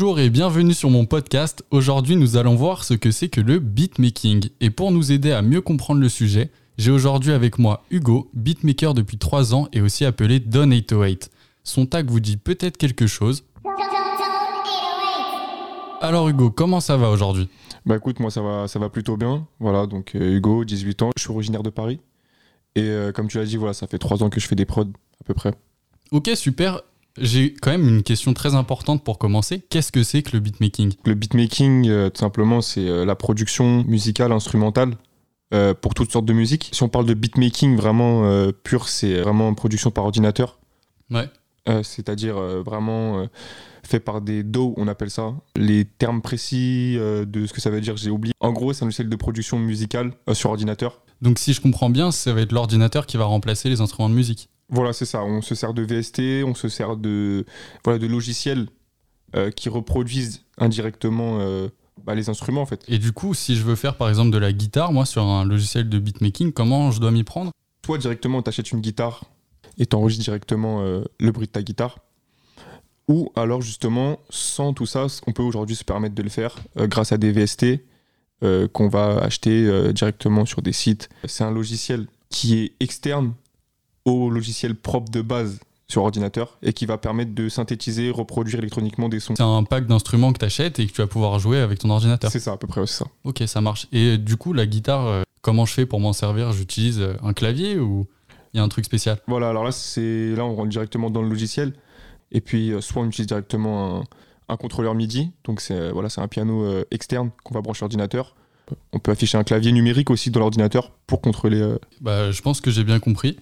Bonjour et bienvenue sur mon podcast. Aujourd'hui, nous allons voir ce que c'est que le beatmaking. Et pour nous aider à mieux comprendre le sujet, j'ai aujourd'hui avec moi Hugo, beatmaker depuis 3 ans et aussi appelé Don808. Son tag vous dit peut-être quelque chose. Alors Hugo, comment ça va aujourd'hui? Bah écoute, moi ça va, ça va plutôt bien. Voilà, donc euh, Hugo, 18 ans, je suis originaire de Paris. Et euh, comme tu l'as dit, voilà, ça fait 3 ans que je fais des prods à peu près. Ok, super. J'ai quand même une question très importante pour commencer. Qu'est-ce que c'est que le beatmaking? Le beatmaking, euh, tout simplement, c'est euh, la production musicale, instrumentale euh, pour toutes sortes de musique. Si on parle de beatmaking vraiment pur, c'est vraiment production par ordinateur. Ouais. C'est-à-dire vraiment fait par des DAW, on appelle ça. Les termes précis de ce que ça veut dire, j'ai oublié. En gros, c'est un logiciel de production musicale sur ordinateur. Donc si je comprends bien, ça va être l'ordinateur qui va remplacer les instruments de musique. Voilà, c'est ça. On se sert de VST, on se sert de, voilà, de logiciels euh, qui reproduisent indirectement euh, bah, les instruments, en fait. Et du coup, si je veux faire par exemple de la guitare, moi sur un logiciel de beatmaking, comment je dois m'y prendre? Toi, directement, tu achètes une guitare et tu enregistres directement euh, le bruit de ta guitare. Ou alors, justement, sans tout ça, on peut aujourd'hui se permettre de le faire grâce à des VST qu'on va acheter directement sur des sites. C'est un logiciel qui est externe au logiciel propre de base sur ordinateur et qui va permettre de synthétiser, reproduire électroniquement des sons. C'est un pack d'instruments que tu achètes et que tu vas pouvoir jouer avec ton ordinateur. C'est ça, à peu près, c'est ça. Ok, ça marche. Et du coup, la guitare, euh, comment je fais pour m'en servir? J'utilise euh, un clavier ou il y a un truc spécial? Voilà, alors là, c'est là on rentre directement dans le logiciel. Et puis, euh, soit on utilise directement un, un contrôleur MIDI. Donc, c'est voilà, c'est un piano externe qu'on va brancher à l'ordinateur. On peut afficher un clavier numérique aussi dans l'ordinateur pour contrôler. Bah, je pense que j'ai bien compris.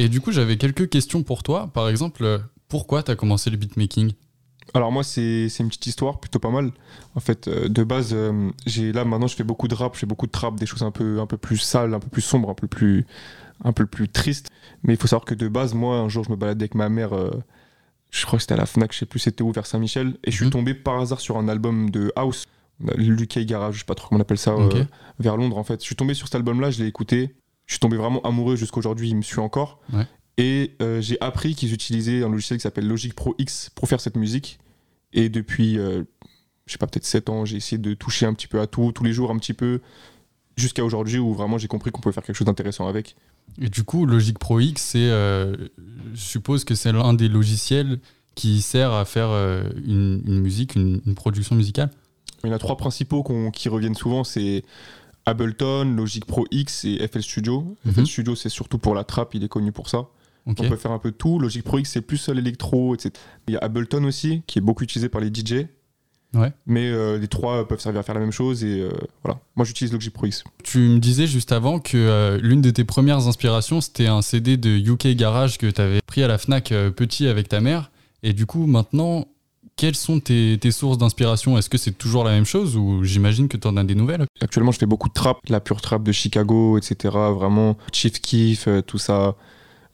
Et du coup, j'avais quelques questions pour toi. Par exemple, euh, pourquoi tu as commencé le beatmaking? Alors, moi, c'est c'est une petite histoire plutôt pas mal. En fait, euh, de base, euh, j'ai là maintenant, je fais beaucoup de rap, je fais beaucoup de trap, des choses un peu, un peu plus sales, un peu plus sombres, un peu plus, un peu plus tristes. Mais il faut savoir que de base, moi, un jour, je me baladais avec ma mère. je crois que c'était à la Fnac, je sais plus c'était où, vers Saint-Michel, et je suis Mhm. tombé par hasard sur un album de House, l'UK Garage, je sais pas trop comment on appelle ça, euh, vers Londres en fait. Je suis tombé sur cet album-là, je l'ai écouté, je suis tombé vraiment amoureux jusqu'aujourd'hui, il me suit encore. Ouais. Et euh, j'ai appris qu'ils utilisaient un logiciel qui s'appelle Logic Pro X pour faire cette musique. Et depuis, euh, je sais pas, peut-être 7 ans, j'ai essayé de toucher un petit peu à tout, tous les jours un petit peu, jusqu'à aujourd'hui où vraiment j'ai compris qu'on pouvait faire quelque chose d'intéressant avec. Et du coup, Logic Pro X, c'est, euh, je suppose que c'est l'un des logiciels qui sert à faire euh, une, une musique, une, une production musicale? Il y en a trois principaux qui reviennent souvent, c'est Ableton, Logic Pro X et FL Studio. Mhm. FL Studio, c'est surtout pour la trappe, il est connu pour ça. On peut faire un peu de tout. Logic Pro X, c'est plus l'électro, etc. Il y a Ableton aussi, qui est beaucoup utilisé par les DJ. Ouais. Mais euh, les trois peuvent servir à faire la même chose. Et euh, voilà. Moi, j'utilise Logic Pro X. Tu me disais juste avant que euh, l'une de tes premières inspirations, c'était un CD de UK Garage que tu avais pris à la Fnac petit avec ta mère. Et du coup, maintenant, quelles sont tes, tes sources d'inspiration? Est-ce que c'est toujours la même chose ou j'imagine que tu en as des nouvelles? Actuellement, je fais beaucoup de trap, la pure trap de Chicago, etc. Vraiment, Chief Keef, euh, tout ça.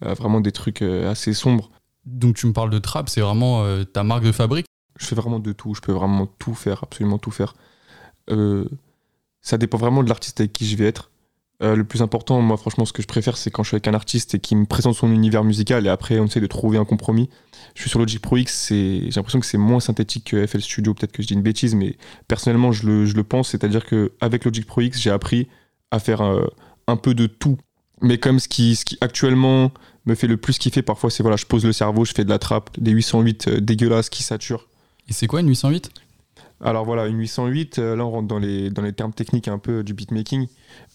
Euh, vraiment des trucs euh, assez sombres. Donc tu me parles de trap, c'est vraiment euh, ta marque de fabrique? Je fais vraiment de tout. Je peux vraiment tout faire, absolument tout faire. Euh, ça dépend vraiment de l'artiste avec qui je vais être. Euh, le plus important, moi, franchement, ce que je préfère, c'est quand je suis avec un artiste et qui me présente son univers musical et après, on essaie de trouver un compromis. Je suis sur Logic Pro X, j'ai l'impression que c'est moins synthétique que FL Studio. Peut-être que je dis une bêtise, mais personnellement, je le, pense. C'est-à-dire qu'avec Logic Pro X, j'ai appris à faire euh, un peu de tout. Mais comme ce qui, ce actuellement me fait le plus kiffer, parfois, c'est voilà, je pose le cerveau, je fais de la trappe, des 808 euh, dégueulasses qui saturent. Et c'est quoi une 808 Alors voilà, une 808, euh, là on rentre dans les, dans les termes techniques un peu du beatmaking.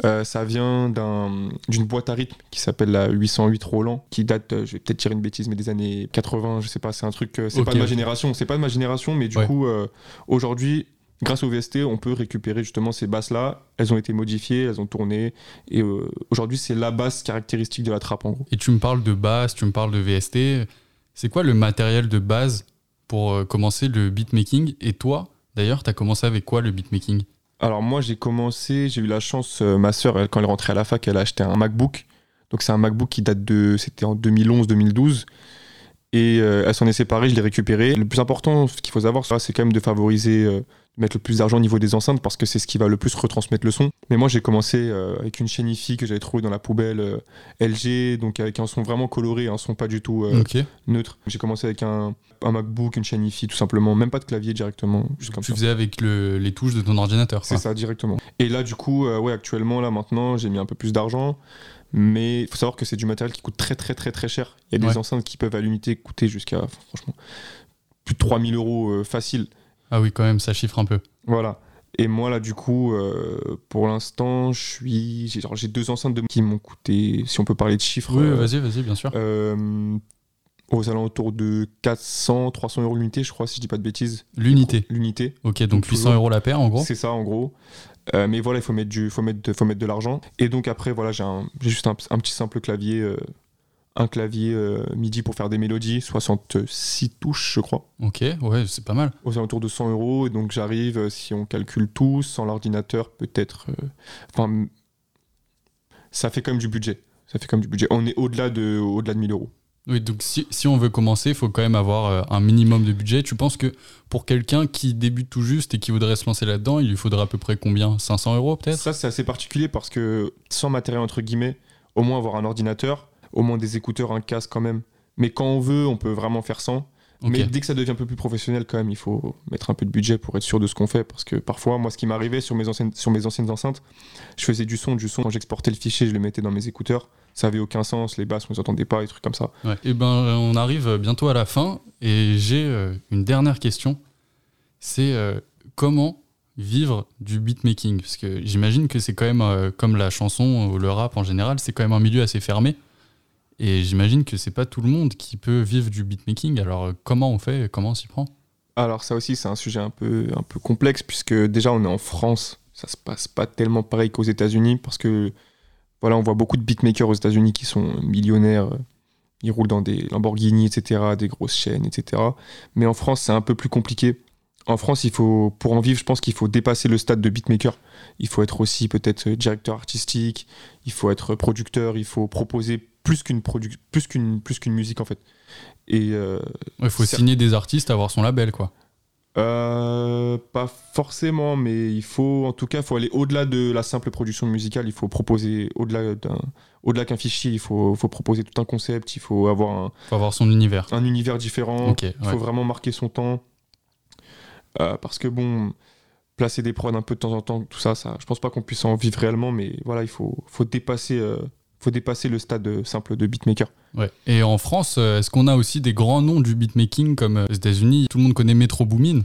Euh, ça vient d'un- d'une boîte à rythme qui s'appelle la 808 Roland, qui date, euh, je vais peut-être tirer une bêtise, mais des années 80, je sais pas, c'est un truc, c'est Ok, pas de ma génération, c'est pas de ma génération, mais du Ouais. coup, euh, aujourd'hui, grâce au VST, on peut récupérer justement ces basses-là. Elles ont été modifiées, elles ont tourné, et euh, aujourd'hui, c'est la basse caractéristique de la trappe en gros. Et tu me parles de basse, tu me parles de VST. C'est quoi le matériel de base pour commencer le beatmaking? Et toi, d'ailleurs, tu as commencé avec quoi le beatmaking? Alors moi j'ai commencé, j'ai eu la chance, euh, ma soeur quand elle rentrée à la fac, elle a acheté un MacBook. Donc c'est un MacBook qui date de, c'était en 2011-2012. Et euh, elle s'en est séparée, je l'ai récupérée. Le plus important, ce qu'il faut savoir, c'est quand même de favoriser, euh, de mettre le plus d'argent au niveau des enceintes parce que c'est ce qui va le plus retransmettre le son. Mais moi, j'ai commencé euh, avec une chaîne IFI que j'avais trouvée dans la poubelle euh, LG, donc avec un son vraiment coloré, un son pas du tout neutre. J'ai commencé avec un, un MacBook, une chaîne IFI, tout simplement, même pas de clavier directement, juste comme Tu ça. faisais avec le- les touches de ton ordinateur. C'est ça, directement. Et là, du coup, ouais, actuellement, là, maintenant, j'ai mis un peu plus d'argent. Mais il faut savoir que c'est du matériel qui coûte très, très, très, très cher. Il y a des enceintes qui peuvent à l'unité coûter jusqu'à, franchement, plus de 3000 euros euh, facile. Ah oui, quand même, ça chiffre un peu. Voilà. Et moi, là, du coup, euh, pour l'instant, je suis. J'ai deux enceintes de... qui m'ont coûté, si on peut parler de chiffres, Oui, euh, vas-y, vas-y, bien sûr. Aux alentours de 400, 300 euros l'unité, je crois, si je dis pas de bêtises. L'unité. L'unité. Ok, donc Donc, 800 toujours- euros la paire, en gros. C'est ça en gros. Euh, mais voilà, il faut mettre du, faut mettre, de, faut mettre de l'argent. Et donc après, voilà, j'ai un- j'ai juste un, un petit simple clavier, euh, un clavier euh, MIDI pour faire des mélodies, 66 touches, je crois, Ok, ouais, c'est pas mal. aux alentours de 100 euros. Et donc j'arrive, si on calcule tout, sans l'ordinateur, peut-être. Enfin, ça fait quand même du budget. Ça fait quand même du budget. On est au-delà de, au-delà de 1000 euros. Oui, donc si, on veut commencer, il faut quand même avoir euh, un minimum de budget. Tu penses que pour quelqu'un qui débute tout juste et qui voudrait se lancer là-dedans, il lui faudrait à peu près combien? 500 euros peut-être? Ça, c'est assez particulier parce que sans matériel, entre guillemets, au moins avoir un ordinateur, au moins des écouteurs, un casque quand même. Mais quand on veut, on peut vraiment faire sans. Mais dès que ça devient un peu plus professionnel, quand même, il faut mettre un peu de budget pour être sûr de ce qu'on fait. Parce que parfois, moi, ce qui m'arrivait sur, mes anciennes- sur mes anciennes enceintes, je faisais du son, du son. Quand j'exportais le fichier, je le mettais dans mes écouteurs. Ça avait aucun sens, les basses, on les entendait pas, des trucs comme ça. Ouais. Et ben, euh, on arrive bientôt à la fin et j'ai euh, une dernière question. C'est euh, comment vivre du beatmaking? Parce que j'imagine que c'est quand même, euh, comme la chanson ou le rap en général, c'est quand même un milieu assez fermé. Et j'imagine que c'est pas tout le monde qui peut vivre du beatmaking. Alors euh, comment on fait? Comment on s'y prend? Alors ça aussi, c'est un sujet un peu, un peu complexe puisque déjà on est en France, ça se passe pas tellement pareil qu'aux États-Unis parce que voilà, on voit beaucoup de beatmakers aux États-Unis qui sont millionnaires, euh, ils roulent dans des Lamborghini, etc., des grosses chaînes, etc. Mais en France, c'est un peu plus compliqué. En France, il faut, pour en vivre, je pense qu'il faut dépasser le stade de beatmaker. Il faut être aussi peut-être directeur artistique, il faut être producteur, il faut proposer plus qu'une plus qu'une plus qu'une musique en fait. Et euh, Il faut signer des artistes, avoir son label, quoi. Euh, pas forcément, mais il faut, en tout cas, faut aller au-delà de la simple production musicale. Il faut proposer au-delà d'un, au-delà qu'un fichier. Il faut, faut proposer tout un concept. Il faut avoir un, faut avoir son univers. un univers différent. Il ouais. faut vraiment marquer son temps. Euh, parce que bon, placer des prods un peu de temps en temps, tout ça, ça, je pense pas qu'on puisse en vivre réellement. Mais voilà, il faut, faut dépasser, euh, faut dépasser le stade euh, simple de beatmaker. Ouais. Et en France, euh, est-ce qu'on a aussi des grands noms du beatmaking comme euh, aux États-Unis? Tout le monde connaît Metro Boomin.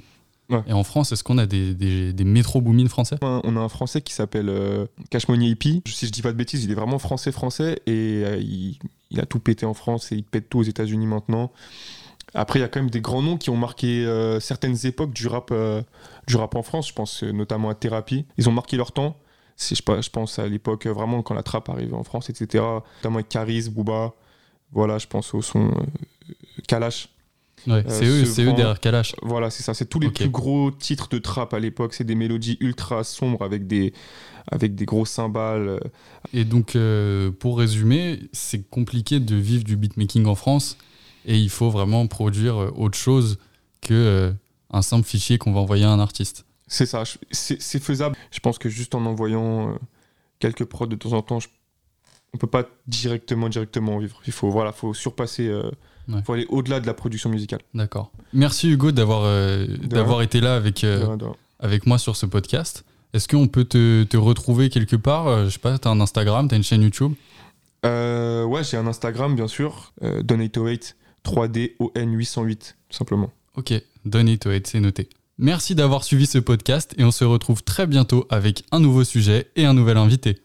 Ouais. Et en France, est-ce qu'on a des, des, des Metro Boomin français? On a un Français qui s'appelle euh, Cash Money Hippie. Si je dis pas de bêtises, il est vraiment français-français et euh, il, il a tout pété en France et il pète tout aux États-Unis maintenant. Après, il y a quand même des grands noms qui ont marqué euh, certaines époques du rap, du rap en France. Je pense notamment à Thérapie. Ils ont marqué leur temps. Si je, pense à l'époque euh, vraiment quand la trappe arrivait en France, etc. Notamment avec Caris, Booba. Voilà, je pense au son euh, Kalash. Ouais, c'est eux, ce c'est eux derrière Kalash. Voilà, c'est ça. C'est tous les plus gros titres de trap à l'époque. C'est des mélodies ultra sombres avec des, avec des gros cymbales. euh, Et donc, euh, pour résumer, c'est compliqué de vivre du beatmaking en France et il faut vraiment produire euh, autre chose que euh, un simple fichier qu'on va envoyer à un artiste. C'est ça. C'est faisable. Je pense que juste en envoyant euh, quelques prods de temps en temps, je- on peut pas directement, directement en vivre. Il faut, voilà, faut surpasser. euh, Ouais. faut aller au-delà de la production musicale. D'accord. Merci Hugo d'avoir euh, d'avoir été là avec, euh, De rien, de rien. avec moi sur ce podcast. Est-ce qu'on peut te, te retrouver quelque part Je sais pas, t'as un Instagram, t'as une chaîne YouTube? Ouais, j'ai un Instagram, bien sûr. Euh, Donate08 3DON808, tout simplement. Ok, Donate to Hate, c'est noté. Merci d'avoir suivi ce podcast et on se retrouve très bientôt avec un nouveau sujet et un nouvel invité.